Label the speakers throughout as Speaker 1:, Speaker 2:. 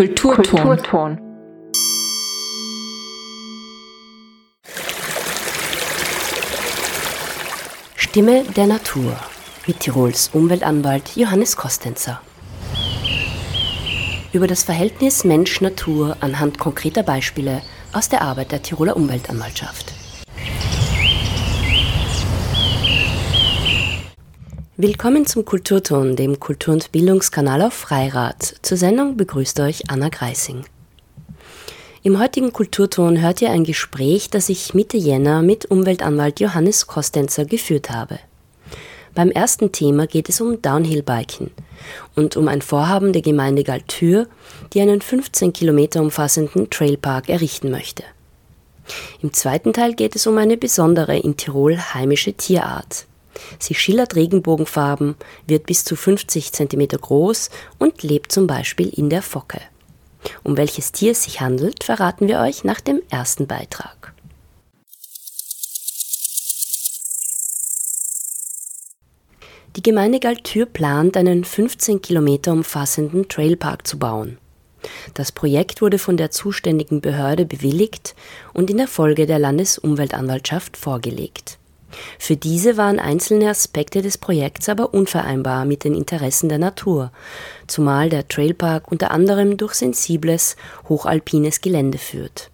Speaker 1: Kulturton. Kulturton.
Speaker 2: Stimme der Natur mit Tirols Umweltanwalt Johannes Kostenzer. Über das Verhältnis Mensch-Natur anhand konkreter Beispiele aus der Arbeit der Tiroler Umweltanwaltschaft. Willkommen zum Kulturton, dem Kultur- und Bildungskanal auf Freirad. Zur Sendung begrüßt euch Anna Greising. Im heutigen Kulturton hört ihr ein Gespräch, das ich Mitte Jänner mit Umweltanwalt Johannes Kostenzer geführt habe. Beim ersten Thema geht es um Downhill-Biken und um ein Vorhaben der Gemeinde Galtür, die einen 15 Kilometer umfassenden Trailpark errichten möchte. Im zweiten Teil geht es um eine besondere in Tirol heimische Tierart. Sie schillert Regenbogenfarben, wird bis zu 50 cm groß und lebt zum Beispiel in der Focke. Um welches Tier es sich handelt, verraten wir euch nach dem ersten Beitrag. Die Gemeinde Galtür plant, einen 15 Kilometer umfassenden Trailpark zu bauen. Das Projekt wurde von der zuständigen Behörde bewilligt und in der Folge der Landesumweltanwaltschaft vorgelegt. Für diese waren einzelne Aspekte des Projekts aber unvereinbar mit den Interessen der Natur, zumal der Trailpark unter anderem durch sensibles, hochalpines Gelände führt.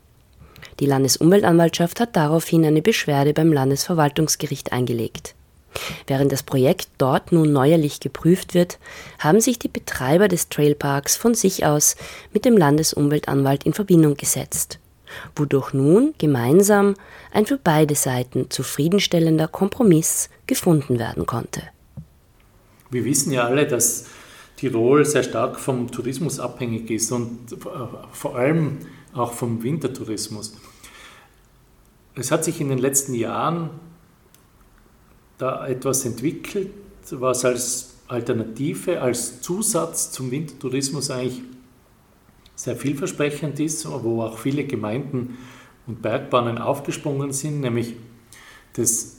Speaker 2: Die Landesumweltanwaltschaft hat daraufhin eine Beschwerde beim Landesverwaltungsgericht eingelegt. Während das Projekt dort nun neuerlich geprüft wird, haben sich die Betreiber des Trailparks von sich aus mit dem Landesumweltanwalt in Verbindung gesetzt wodurch nun gemeinsam ein für beide Seiten zufriedenstellender Kompromiss gefunden werden konnte.
Speaker 3: Wir wissen ja alle, dass Tirol sehr stark vom Tourismus abhängig ist und äh, vor allem auch vom Wintertourismus. Es hat sich in den letzten Jahren da etwas entwickelt, was als Alternative, als Zusatz zum Wintertourismus eigentlich sehr vielversprechend ist, wo auch viele Gemeinden und Bergbahnen aufgesprungen sind, nämlich das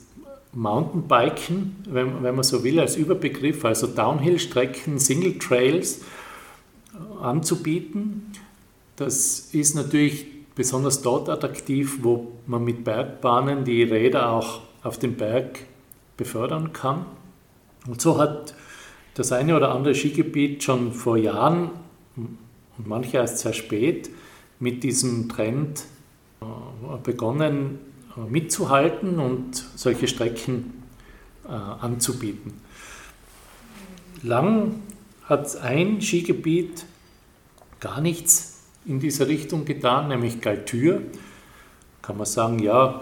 Speaker 3: Mountainbiken, wenn, wenn man so will, als Überbegriff, also Downhill-Strecken, Single Trails anzubieten. Das ist natürlich besonders dort attraktiv, wo man mit Bergbahnen die Räder auch auf den Berg befördern kann. Und so hat das eine oder andere Skigebiet schon vor Jahren und manche erst sehr spät mit diesem Trend äh, begonnen äh, mitzuhalten und solche Strecken äh, anzubieten. Lang hat ein Skigebiet gar nichts in dieser Richtung getan, nämlich Galtür. Kann man sagen, ja,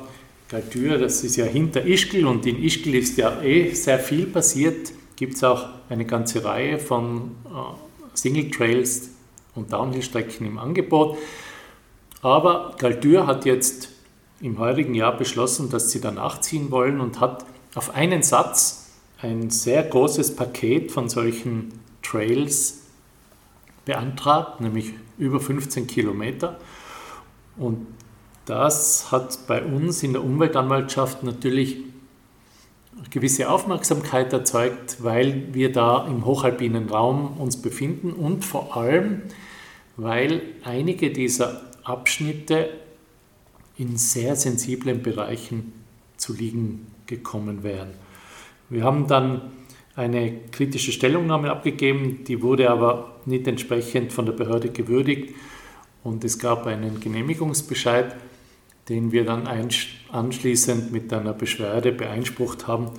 Speaker 3: Galtür, das ist ja hinter Ischgl und in Ischgl ist ja eh sehr viel passiert. Gibt es auch eine ganze Reihe von Single Trails, und Downhill-Strecken im Angebot. Aber Galtür hat jetzt im heurigen Jahr beschlossen, dass sie da nachziehen wollen und hat auf einen Satz ein sehr großes Paket von solchen Trails beantragt, nämlich über 15 Kilometer. Und das hat bei uns in der Umweltanwaltschaft natürlich gewisse Aufmerksamkeit erzeugt, weil wir da im hochalpinen Raum uns befinden und vor allem weil einige dieser Abschnitte in sehr sensiblen Bereichen zu liegen gekommen wären. Wir haben dann eine kritische Stellungnahme abgegeben, die wurde aber nicht entsprechend von der Behörde gewürdigt und es gab einen Genehmigungsbescheid, den wir dann anschließend mit einer Beschwerde beeinsprucht haben.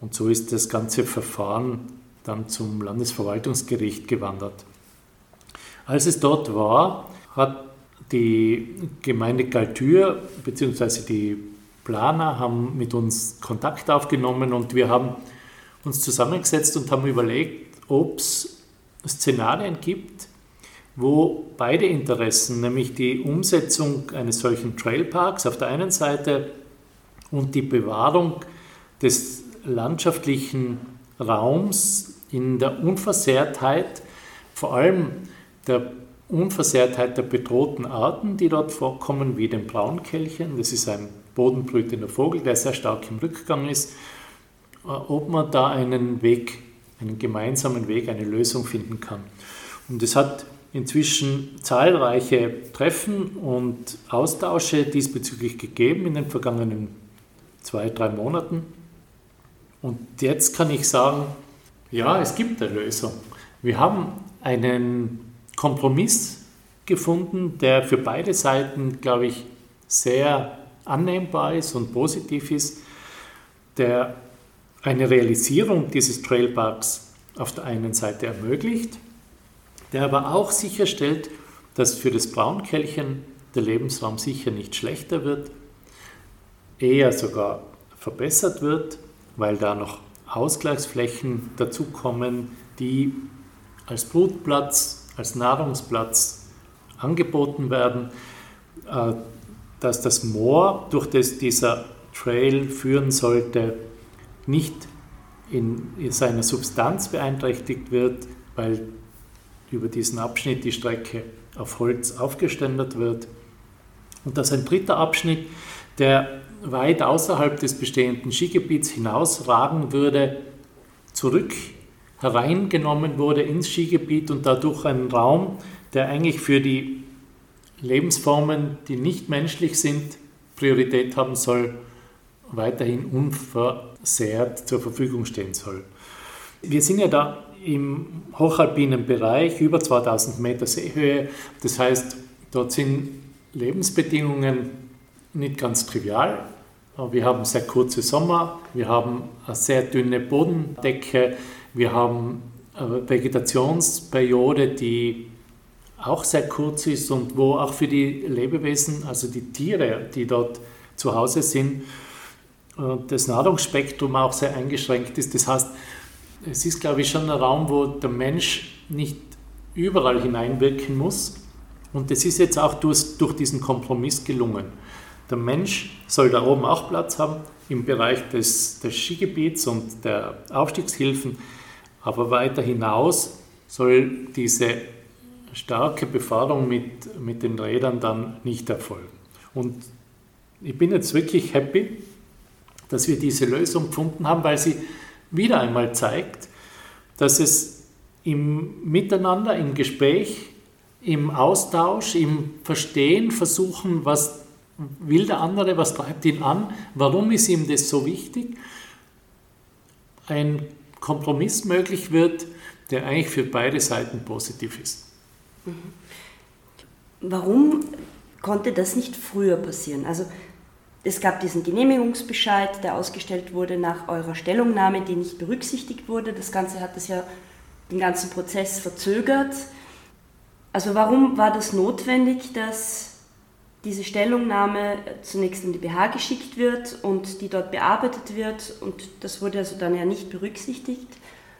Speaker 3: Und so ist das ganze Verfahren dann zum Landesverwaltungsgericht gewandert. Als es dort war, hat die Gemeinde Galtür bzw. die Planer haben mit uns Kontakt aufgenommen und wir haben uns zusammengesetzt und haben überlegt, ob es Szenarien gibt, wo beide Interessen, nämlich die Umsetzung eines solchen Trailparks auf der einen Seite und die Bewahrung des landschaftlichen Raums in der Unversehrtheit, vor allem der Unversehrtheit der bedrohten Arten, die dort vorkommen, wie dem Braunkehlchen. Das ist ein bodenbrütender Vogel, der sehr stark im Rückgang ist. Äh, ob man da einen Weg, einen gemeinsamen Weg, eine Lösung finden kann. Und es hat inzwischen zahlreiche Treffen und Austausche diesbezüglich gegeben in den vergangenen zwei, drei Monaten. Und jetzt kann ich sagen, ja, es gibt eine Lösung. Wir haben einen Kompromiss gefunden, der für beide Seiten, glaube ich, sehr annehmbar ist und positiv ist, der eine Realisierung dieses Trailparks auf der einen Seite ermöglicht, der aber auch sicherstellt, dass für das Braunkelchen der Lebensraum sicher nicht schlechter wird, eher sogar verbessert wird, weil da noch Ausgleichsflächen dazukommen, die als Brutplatz, als Nahrungsplatz angeboten werden, äh, dass das Moor, durch das dieser Trail führen sollte, nicht in seiner Substanz beeinträchtigt wird, weil über diesen Abschnitt die Strecke auf Holz aufgeständert wird. Und dass ein dritter Abschnitt, der weit außerhalb des bestehenden Skigebiets hinausragen würde, zurück hereingenommen wurde ins Skigebiet und dadurch ein Raum, der eigentlich für die Lebensformen, die nicht menschlich sind, Priorität haben soll, weiterhin unversehrt zur Verfügung stehen soll. Wir sind ja da im hochalpinen Bereich, über 2000 Meter Seehöhe. Das heißt, dort sind Lebensbedingungen nicht ganz trivial. Wir haben sehr kurze Sommer, wir haben eine sehr dünne Bodendecke, wir haben eine Vegetationsperiode, die auch sehr kurz ist und wo auch für die Lebewesen, also die Tiere, die dort zu Hause sind, das Nahrungsspektrum auch sehr eingeschränkt ist. Das heißt, es ist, glaube ich, schon ein Raum, wo der Mensch nicht überall hineinwirken muss. Und das ist jetzt auch durch, durch diesen Kompromiss gelungen. Der Mensch soll da oben auch Platz haben im Bereich des, des Skigebiets und der Aufstiegshilfen, aber weiter hinaus soll diese starke Befahrung mit, mit den Rädern dann nicht erfolgen. Und ich bin jetzt wirklich happy, dass wir diese Lösung gefunden haben, weil sie wieder einmal zeigt, dass es im Miteinander, im Gespräch, im Austausch, im Verstehen versuchen, was will der andere, was treibt ihn an, warum ist ihm das so wichtig, ein Kompromiss möglich wird, der eigentlich für beide Seiten positiv ist. Mhm.
Speaker 2: Warum konnte das nicht früher passieren? Also es gab diesen Genehmigungsbescheid, der ausgestellt wurde nach eurer Stellungnahme, die nicht berücksichtigt wurde. Das Ganze hat es ja den ganzen Prozess verzögert. Also warum war das notwendig, dass diese Stellungnahme zunächst in die BH geschickt wird und die dort bearbeitet wird und das wurde also dann ja nicht berücksichtigt?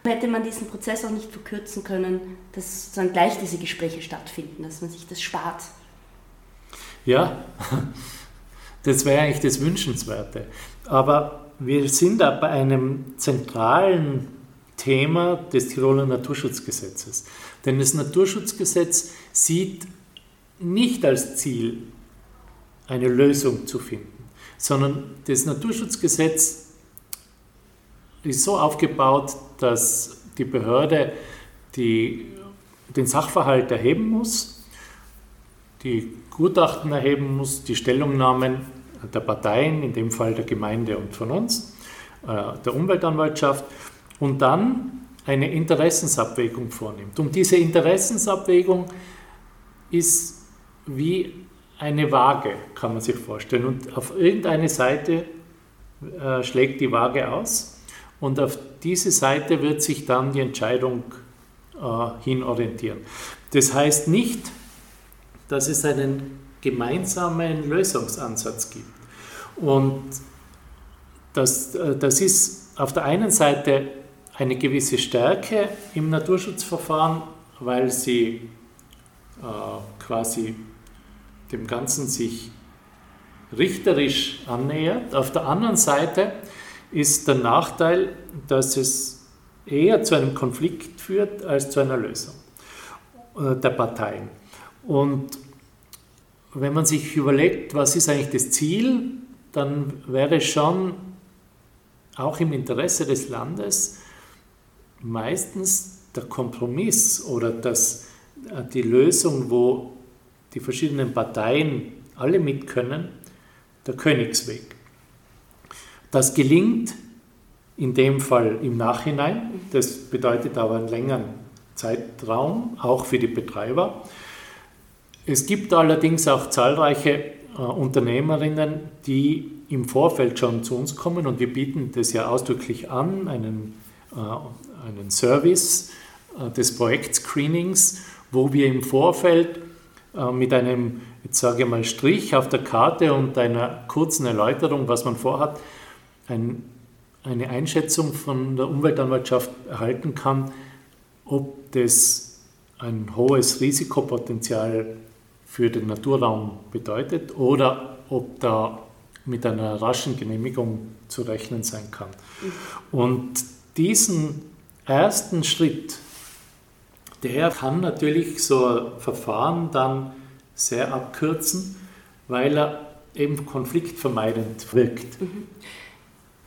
Speaker 2: Hätte man diesen Prozess auch nicht verkürzen können, dass sozusagen gleich diese Gespräche stattfinden, dass man sich das spart?
Speaker 3: Ja, das wäre eigentlich das Wünschenswerte. Aber wir sind da bei einem zentralen Thema des Tiroler Naturschutzgesetzes. Denn das Naturschutzgesetz sieht nicht als Ziel, eine Lösung zu finden, sondern das Naturschutzgesetz ist so aufgebaut, dass die Behörde die, den Sachverhalt erheben muss, die Gutachten erheben muss, die Stellungnahmen der Parteien, in dem Fall der Gemeinde und von uns, äh, der Umweltanwaltschaft, und dann eine Interessensabwägung vornimmt. Und diese Interessensabwägung ist wie eine Waage, kann man sich vorstellen. Und auf irgendeine Seite äh, schlägt die Waage aus und auf diese Seite wird sich dann die Entscheidung äh, hin orientieren. Das heißt nicht, dass es einen gemeinsamen Lösungsansatz gibt. Und das, äh, das ist auf der einen Seite eine gewisse Stärke im Naturschutzverfahren, weil sie äh, quasi dem Ganzen sich richterisch annähert. Auf der anderen Seite ist der Nachteil, dass es eher zu einem Konflikt führt als zu einer Lösung äh, der Parteien. Und wenn man sich überlegt, was ist eigentlich das Ziel, dann wäre schon auch im Interesse des Landes meistens der Kompromiss oder das die Lösung, wo die verschiedenen Parteien alle mit können, der Königsweg. Das gelingt in dem Fall im Nachhinein. Das bedeutet aber einen längeren Zeitraum, auch für die Betreiber. Es gibt allerdings auch zahlreiche äh, Unternehmerinnen, die im Vorfeld schon zu uns kommen und wir bieten das ja ausdrücklich an, einen, äh, einen Service äh, des Projektscreenings, wo wir im Vorfeld äh, mit einem, jetzt sage ich mal, Strich auf der Karte und einer kurzen Erläuterung, was man vorhat, ein, eine Einschätzung von der Umweltanwaltschaft erhalten kann, ob das ein hohes Risikopotenzial für den Naturraum bedeutet oder ob da mit einer raschen Genehmigung zu rechnen sein kann. Und diesen ersten Schritt, der kann natürlich so ein Verfahren dann sehr abkürzen, weil er eben konfliktvermeidend wirkt. Mhm.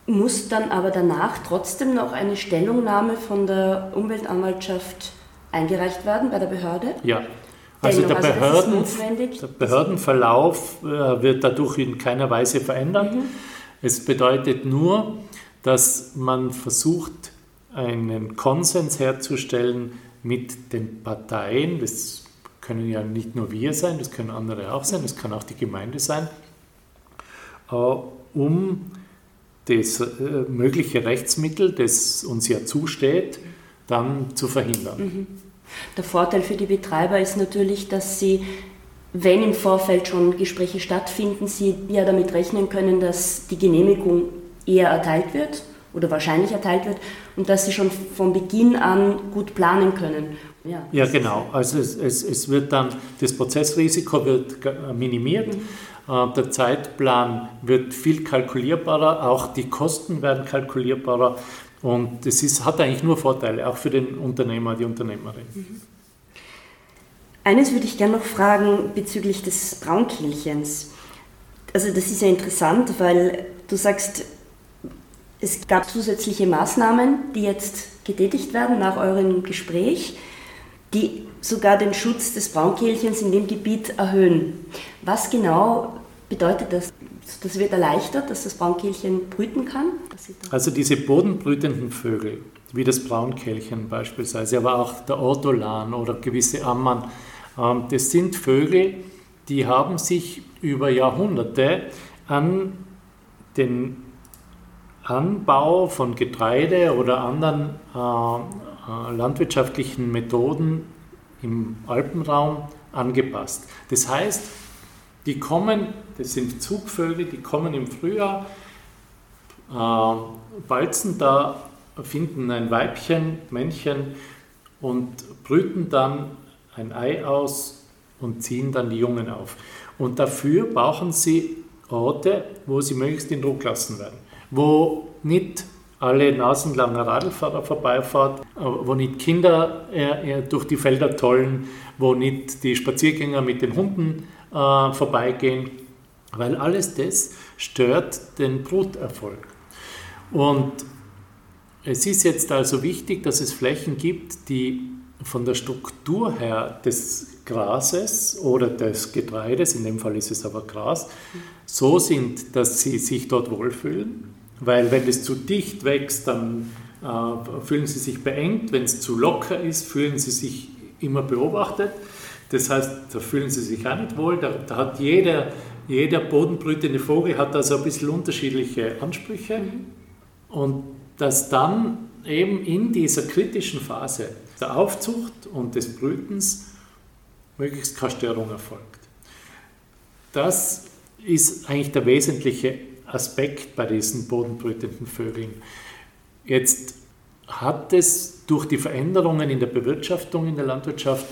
Speaker 2: Muss dann aber danach trotzdem noch eine Stellungnahme von der Umweltanwaltschaft eingereicht werden bei der Behörde?
Speaker 3: Ja. Also der, also Behörden, der Behördenverlauf äh, wird dadurch in keiner Weise verändert. Mhm. Es bedeutet nur, dass man versucht, einen Konsens herzustellen mit den Parteien. Das können ja nicht nur wir sein, das können andere auch sein, das kann auch die Gemeinde sein, äh, um das äh, mögliche Rechtsmittel, das uns ja zusteht, dann zu verhindern. Mhm.
Speaker 2: Der Vorteil für die Betreiber ist natürlich, dass sie, wenn im Vorfeld schon Gespräche stattfinden, sie ja damit rechnen können, dass die Genehmigung eher erteilt wird oder wahrscheinlich erteilt wird und dass sie schon von Beginn an gut planen können.
Speaker 3: Ja, ja genau. Also es, es, es, wird dann, das Prozessrisiko wird minimiert. Mhm. Äh, der Zeitplan wird viel kalkulierbarer, auch die Kosten werden kalkulierbarer. Und das ist, hat eigentlich nur Vorteile, auch für den Unternehmer, die Unternehmerin. Mhm.
Speaker 2: Eines würde ich gerne noch fragen bezüglich des Braunkehlchens. Also das ist ja interessant, weil du sagst, es gab zusätzliche Maßnahmen, die jetzt getätigt werden nach eurem Gespräch, die sogar den Schutz des Braunkehlchens in dem Gebiet erhöhen. Was genau bedeutet das? Das wird erleichtert, dass das Braunkehlchen brüten kann?
Speaker 3: Also diese bodenbrütenden Vögel, wie das Braunkehlchen beispielsweise, aber auch der Ortolan oder gewisse Ammann, ähm, das sind Vögel, die haben sich über Jahrhunderte an den Anbau von Getreide oder anderen äh, äh, landwirtschaftlichen Methoden im Alpenraum angepasst. Das heißt, die kommen, das sind Zugvögel, die kommen im Frühjahr, balzen da, finden ein Weibchen, Männchen und brüten dann ein Ei aus und ziehen dann die Jungen auf. Und dafür brauchen sie Orte, wo sie möglichst in Druck lassen werden, wo nicht alle nasenlange Radlfahrer vorbeifahren, äh, wo nicht Kinder äh, durch die Felder tollen, wo nicht die Spaziergänger mit den Hunden äh, vorbeigehen, weil alles das stört den Bruterfolg. Und es ist jetzt also wichtig, dass es Flächen gibt, die von der Struktur her des Grases oder des Getreides, in dem Fall ist es aber Gras, so sind, dass sie sich dort wohlfühlen. Weil wenn es zu dicht wächst, dann äh, fühlen sie sich beengt. Wenn es zu locker ist, fühlen sie sich immer beobachtet. Das heißt, da fühlen sie sich auch nicht wohl. Da, da hat jeder, jeder bodenbrütende Vogel hat also ein bisschen unterschiedliche Ansprüche. Mhm. Und dass dann eben in dieser kritischen Phase der Aufzucht und des Brütens möglichst keine Störung erfolgt. Das ist eigentlich der wesentliche Aspekt bei diesen bodenbrütenden Vögeln. Jetzt hat es durch die Veränderungen in der Bewirtschaftung in der Landwirtschaft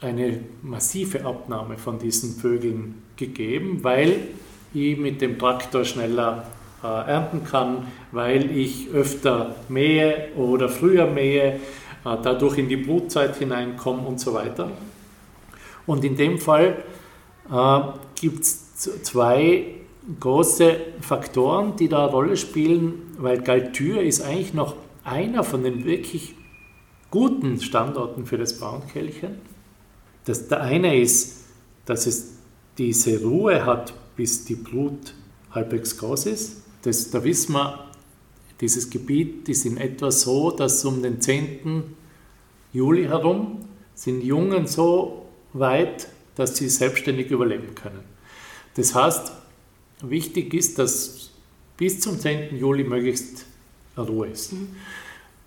Speaker 3: eine massive Abnahme von diesen Vögeln gegeben, weil ich mit dem Traktor schneller ernten kann, weil ich öfter mähe oder früher mähe, äh, dadurch in die Brutzeit hineinkomme und so weiter. Und in dem Fall äh, gibt es zwei große Faktoren, die da eine Rolle spielen, weil Galtür ist eigentlich noch einer von den wirklich guten Standorten für das Braunkehlchen. Das, der eine ist, dass es diese Ruhe hat, bis die Brut halbwegs groß ist. Das, da wissen wir, dieses Gebiet ist in etwa so, dass um den 10. Juli herum sind Jungen so weit, dass sie selbstständig überleben können. Das heißt, wichtig ist, dass bis zum 10. Juli möglichst Ruhe ist mhm.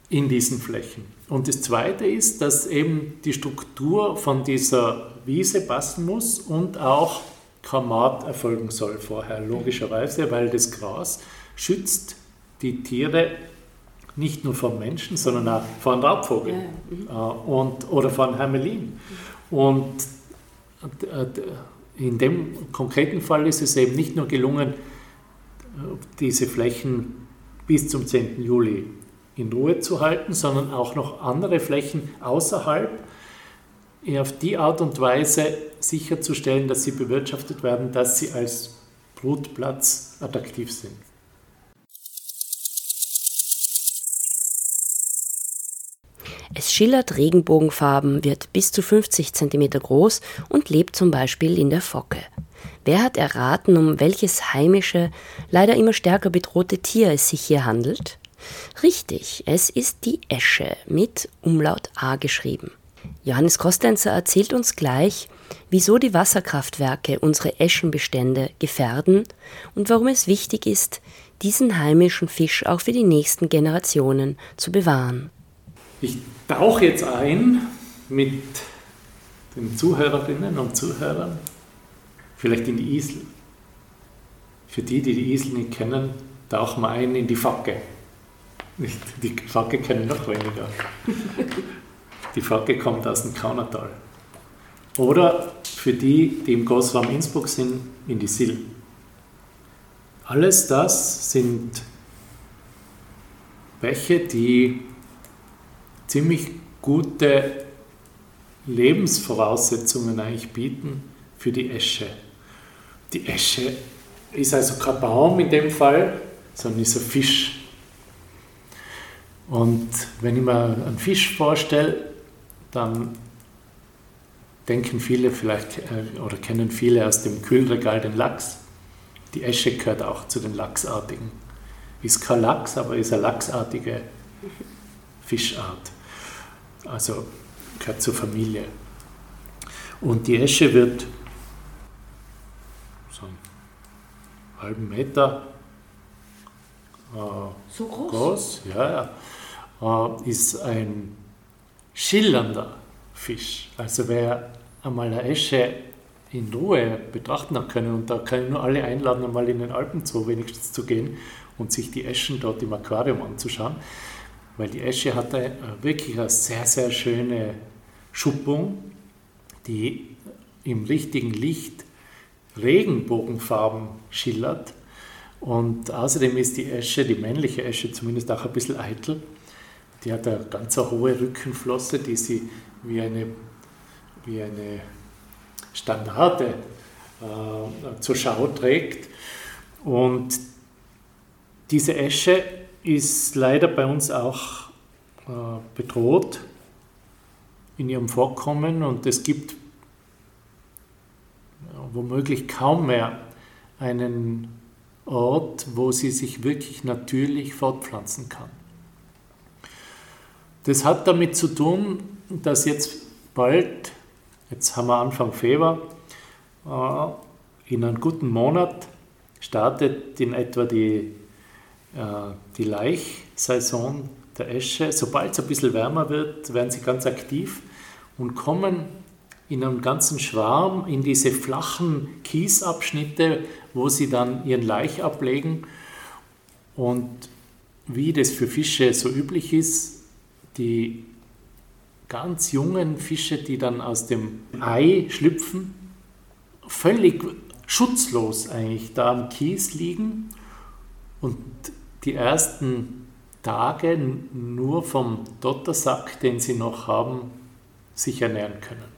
Speaker 3: in diesen Flächen. Und das Zweite ist, dass eben die Struktur von dieser Wiese passen muss und auch Kramat erfolgen soll vorher, logischerweise, weil das Gras schützt die Tiere nicht nur vor Menschen, sondern auch vor einem Raubvogel ja. mhm. Äh, und, oder vor einem Hermelin. Und äh, in dem konkreten Fall ist es eben nicht nur gelungen, diese Flächen bis zum 10. Juli in Ruhe zu halten, sondern auch noch andere Flächen außerhalb auf die Art und Weise sicherzustellen, dass sie bewirtschaftet werden, dass sie als Brutplatz attraktiv sind.
Speaker 2: Es schillert Regenbogenfarben, wird bis zu 50 cm groß und lebt zum Beispiel in der Focke. Wer hat erraten, um welches heimische, leider immer stärker bedrohte Tier es sich hier handelt? Richtig, es ist die Esche mit Umlaut A geschrieben. Johannes Kostenzer erzählt uns gleich, wieso die Wasserkraftwerke unsere Eschenbestände gefährden und warum es wichtig ist, diesen heimischen Fisch auch für die nächsten Generationen zu bewahren.
Speaker 3: Ich tauche jetzt ein mit den Zuhörerinnen und Zuhörern vielleicht in die Isel. Für die, die die Isel nicht kennen, tauchen wir ein in die Facke. Die Facke kennen noch weniger. Die Facke kommt aus dem Kaunertal. Oder für die, die im Großraum Innsbruck sind, in die Sil. Alles das sind Bäche, die ziemlich gute Lebensvoraussetzungen eigentlich bieten für die Esche. Die Esche ist also kein Baum in dem Fall, sondern ist ein Fisch. Und wenn ich mir einen Fisch vorstelle, dann denken viele vielleicht äh, oder kennen viele aus dem Kühlregal den Lachs. Die Esche gehört auch zu den Lachsartigen. Ist kein Lachs, aber ist eine lachsartige Fischart. Also gehört zur Familie. Und die Esche wird so einen halben Meter
Speaker 2: äh, so groß,
Speaker 3: groß ja, ja. Äh, ist ein schillernder Fisch. Also wer einmal eine Esche in Ruhe betrachten hat können, und da kann ich nur alle einladen, einmal in den Alpen zu wenigstens zu gehen und sich die Eschen dort im Aquarium anzuschauen, weil die Esche hat eine, wirklich eine sehr, sehr schöne Schuppung, die im richtigen Licht Regenbogenfarben schillert. Und außerdem ist die Esche, die männliche Esche zumindest auch ein bisschen eitel. Die hat eine ganz hohe Rückenflosse, die sie wie eine, wie eine Standarte äh, zur Schau trägt. Und diese Esche ist leider bei uns auch äh, bedroht in ihrem Vorkommen und es gibt womöglich kaum mehr einen Ort, wo sie sich wirklich natürlich fortpflanzen kann. Das hat damit zu tun, dass jetzt bald, jetzt haben wir Anfang Februar, äh, in einem guten Monat startet in etwa die, äh, die Laichsaison der Esche. Sobald es ein bisschen wärmer wird, werden sie ganz aktiv und kommen in einem ganzen Schwarm in diese flachen Kiesabschnitte, wo sie dann ihren Laich ablegen. Und wie das für Fische so üblich ist, die ganz jungen Fische, die dann aus dem Ei schlüpfen, völlig schutzlos eigentlich da am Kies liegen und die ersten Tage nur vom Dottersack, den sie noch haben, sich ernähren können.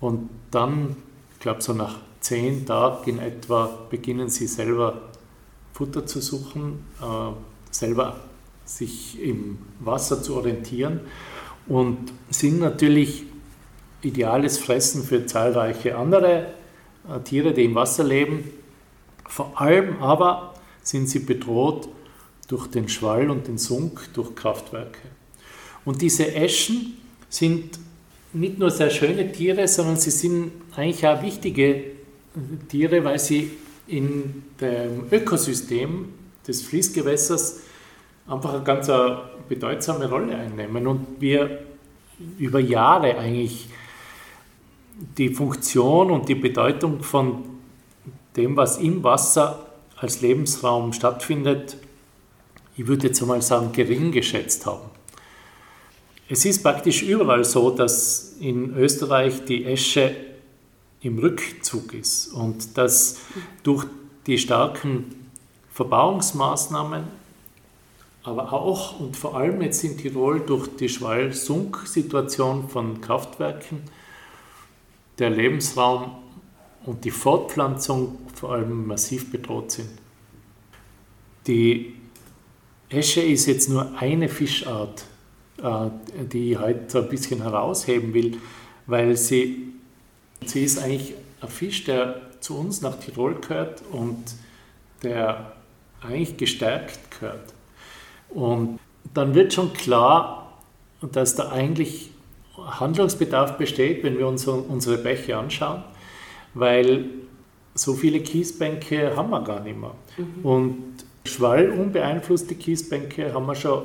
Speaker 3: Und dann, ich glaube so nach zehn Tagen in etwa, beginnen sie selber Futter zu suchen, äh, selber sich im Wasser zu orientieren. und sind natürlich ideales Fressen für zahlreiche andere äh, Tiere, die im Wasser leben. Vor allem aber sind sie bedroht durch den Schwall und den Sunk, durch Kraftwerke. Und diese Eschen sind nicht nur sehr schöne Tiere, sondern sie sind eigentlich auch wichtige Tiere, weil sie in dem Ökosystem des Fließgewässers einfach eine ganz bedeutsame Rolle einnehmen und wir über Jahre eigentlich die Funktion und die Bedeutung von dem, was im Wasser als Lebensraum stattfindet, ich würde jetzt einmal sagen, gering geschätzt haben. Es ist praktisch überall so, dass in Österreich die Esche im Rückzug ist und dass durch die starken Verbauungsmaßnahmen, aber auch und vor allem jetzt in Tirol durch die Schwall-Sunk-Situation von Kraftwerken der Lebensraum und die Fortpflanzung vor allem massiv bedroht sind. Die Esche ist jetzt nur eine Fischart, äh, die ich heute ein bisschen herausheben will, weil sie, sie ist eigentlich ein Fisch, der zu uns nach Tirol gehört und der eigentlich gestärkt gehört. Und dann wird schon klar, dass da eigentlich Handlungsbedarf besteht, wenn wir uns unsere Bäche anschauen, weil so viele Kiesbänke haben wir gar nicht mehr. Mhm. Und schwallunbeeinflusste Kiesbänke haben wir schon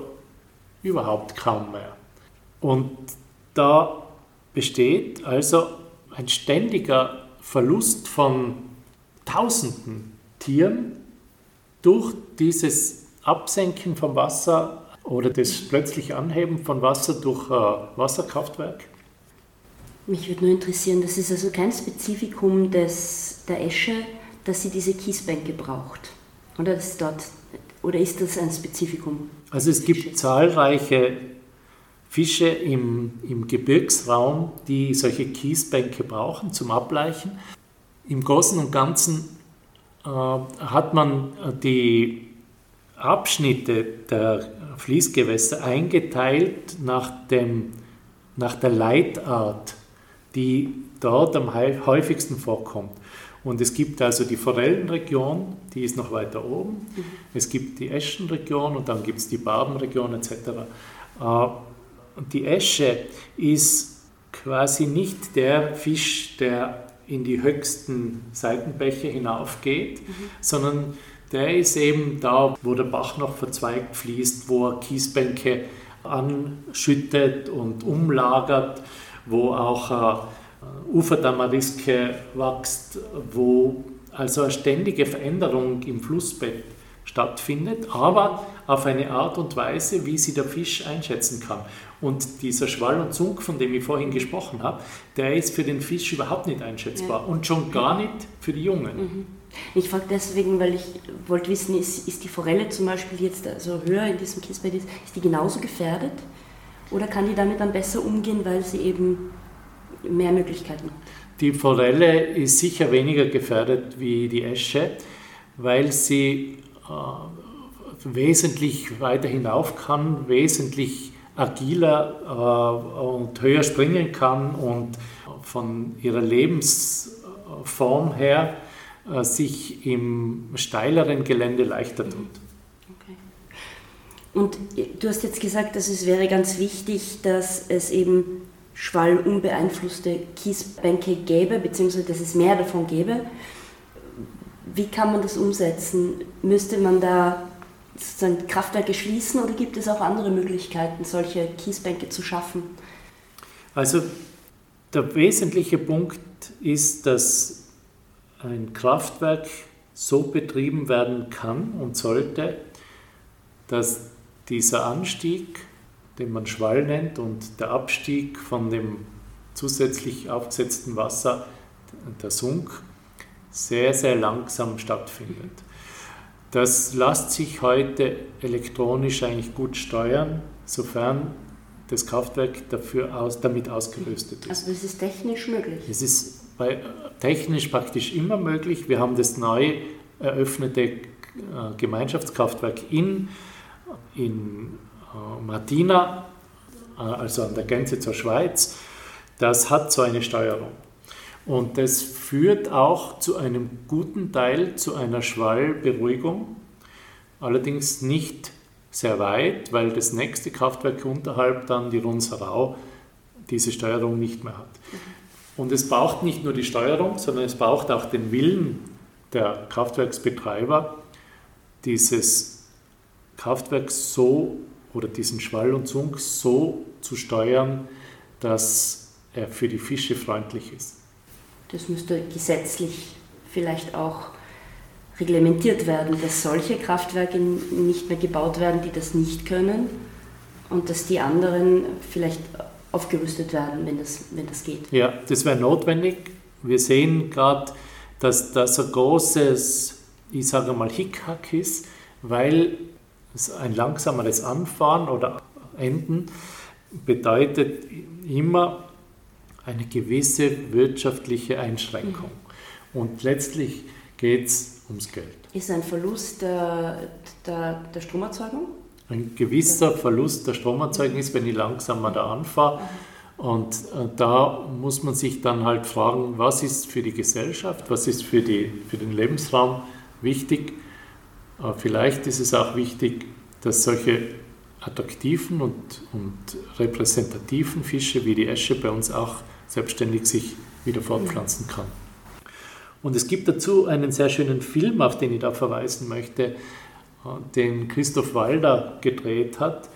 Speaker 3: überhaupt kaum mehr. Und da besteht also ein ständiger Verlust von Tausenden Tieren durch dieses Absenken vom Wasser oder das plötzliche Anheben von Wasser durch äh, Wasserkraftwerk.
Speaker 2: Mich würde nur interessieren, das ist also kein Spezifikum des, der Esche, dass sie diese Kiesbänke braucht. Oder ist, dort, oder ist das ein Spezifikum?
Speaker 3: Also es gibt zahlreiche Fische im, im Gebirgsraum, die solche Kiesbänke brauchen zum Ableichen. Im Großen und Ganzen äh, hat man die Abschnitte der Fließgewässer eingeteilt nach, dem, nach der Leitart, die dort am häufigsten vorkommt. Und es gibt also die Forellenregion, die ist noch weiter oben. Mhm. Es gibt die Eschenregion und dann gibt es die Barbenregion etc. Äh, die Esche ist quasi nicht der Fisch, der in die höchsten Seitenbäche hinaufgeht, mhm. sondern der ist eben da, wo der Bach noch verzweigt fließt, wo er Kiesbänke anschüttet und umlagert, wo auch äh, Uferdamariske wächst, wo also eine ständige Veränderung im Flussbett stattfindet, aber auf eine Art und Weise, wie sie der Fisch einschätzen kann. Und dieser Schwall und Zunk, von dem ich vorhin gesprochen habe, der ist für den Fisch überhaupt nicht einschätzbar ja. und schon gar nicht für die Jungen. Mhm.
Speaker 2: Ich frage deswegen, weil ich wollte wissen, ist, ist die Forelle zum Beispiel jetzt also höher in diesem Kiesbett, ist, die genauso gefährdet? Oder kann die damit dann besser umgehen, weil sie eben mehr Möglichkeiten hat?
Speaker 3: Die Forelle ist sicher weniger gefährdet wie die Esche, weil sie äh, wesentlich weiter hinauf kann, wesentlich agiler äh, und höher springen kann und von ihrer Lebensform her sich im steileren Gelände leichter tut. Okay.
Speaker 2: Und du hast jetzt gesagt, dass es wäre ganz wichtig, dass es eben schwallunbeeinflusste Kiesbänke gäbe, beziehungsweise dass es mehr davon gäbe. Wie kann man das umsetzen? Müsste man da sozusagen Kraftwerke schließen oder gibt es auch andere Möglichkeiten, solche Kiesbänke zu schaffen?
Speaker 3: Also der wesentliche Punkt ist, dass ein Kraftwerk so betrieben werden kann und sollte, dass dieser Anstieg, den man Schwall nennt, und der Abstieg von dem zusätzlich aufgesetzten Wasser, der Sunk, sehr, sehr langsam stattfindet. Das lässt sich heute elektronisch eigentlich gut steuern, sofern das Kraftwerk dafür aus, damit ausgerüstet ist.
Speaker 2: Also das ist technisch möglich?
Speaker 3: Es ist bei, technisch praktisch immer möglich. Wir haben das neu eröffnete äh, Gemeinschaftskraftwerk in, in äh, Martina also an der Grenze zur Schweiz, das hat so eine Steuerung. Und das führt auch zu einem guten Teil zu einer Schwallberuhigung, allerdings nicht sehr weit, weil das nächste Kraftwerk unterhalb dann die Runserau diese Steuerung nicht mehr hat. Und es braucht nicht nur die Steuerung, sondern es braucht auch den Willen der Kraftwerksbetreiber, dieses Kraftwerk so oder diesen Schwall und Zunk so zu steuern, dass er für die Fische freundlich ist.
Speaker 2: Das müsste gesetzlich vielleicht auch reglementiert werden, dass solche Kraftwerke nicht mehr gebaut werden, die das nicht können und dass die anderen vielleicht aufgerüstet werden, wenn das, wenn das geht.
Speaker 3: Ja, das wäre notwendig. Wir sehen gerade, dass das ein großes, ich sage mal, Hickhack ist, weil ein langsameres Anfahren oder Enden bedeutet immer eine gewisse wirtschaftliche Einschränkung. Mhm. Und letztlich geht es ums Geld.
Speaker 2: Ist ein Verlust der, der, der Stromerzeugung?
Speaker 3: Ein gewisser Verlust der Stromerzeugung wenn ich langsamer da anfahre. Und äh, da muss man sich dann halt fragen, was ist für die Gesellschaft, was ist für, die, für den Lebensraum wichtig. Äh, vielleicht ist es auch wichtig, dass solche attraktiven und, und repräsentativen Fische wie die Esche bei uns auch selbstständig sich wieder fortpflanzen kann. Und es gibt dazu einen sehr schönen Film, auf den ich da verweisen möchte, den Christoph Walder gedreht hat.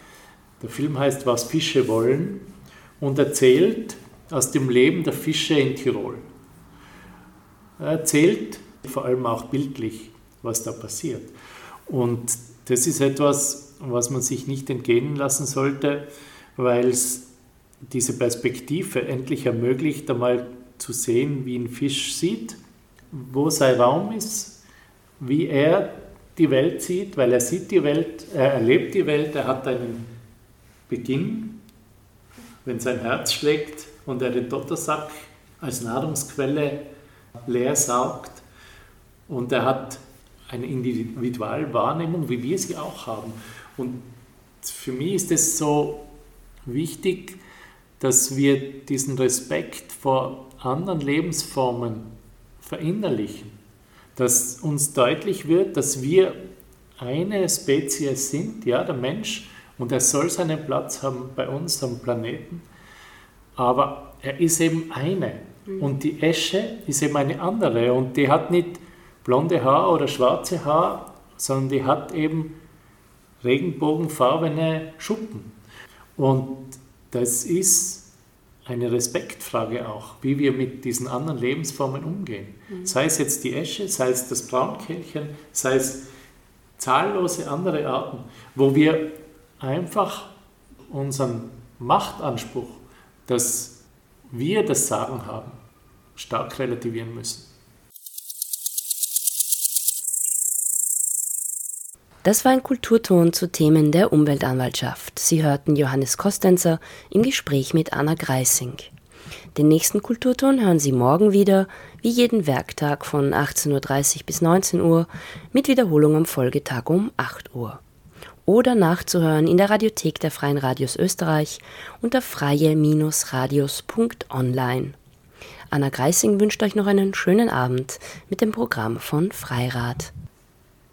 Speaker 3: Der Film heißt Was Fische wollen und erzählt aus dem Leben der Fische in Tirol. Er erzählt vor allem auch bildlich, was da passiert. Und das ist etwas, was man sich nicht entgehen lassen sollte, weil es diese Perspektive endlich ermöglicht, einmal zu sehen, wie ein Fisch sieht, wo sein Raum ist, wie er die Welt sieht, weil er sieht die Welt, er erlebt die Welt, er hat einen Beginn, wenn sein Herz schlägt und er den Dottersack als Nahrungsquelle leer saugt und er hat eine Individualwahrnehmung, wie wir sie auch haben. Und für mich ist es so wichtig, dass wir diesen Respekt vor anderen Lebensformen verinnerlichen, dass uns deutlich wird, dass wir eine Spezies sind, ja, der Mensch, und er soll seinen Platz haben bei uns am Planeten, aber er ist eben eine. Mhm. Und die Esche ist eben eine andere und die hat nicht blonde Haar oder schwarze Haar, sondern die hat eben regenbogenfarbene Schuppen. Und das ist eine Respektfrage auch, wie wir mit diesen anderen Lebensformen umgehen. Mhm. Sei es jetzt die Esche, sei es das Braunkehlchen, sei es zahllose andere Arten, wo wir einfach unseren Machtanspruch, dass wir das Sagen haben, stark relativieren müssen.
Speaker 2: Das war ein Kulturton zu Themen der Umweltanwaltschaft. Sie hörten Johannes Kostenzer im Gespräch mit Anna Greising. Den nächsten Kulturton hören Sie morgen wieder, wie jeden Werktag von 18.30 Uhr bis 19 Uhr, mit Wiederholung am Folgetag um 8 Uhr. Oder nachzuhören in der Radiothek der Freien Radios Österreich unter freie-radios.online. Anna Greising wünscht euch noch einen schönen Abend mit dem Programm von Freirad.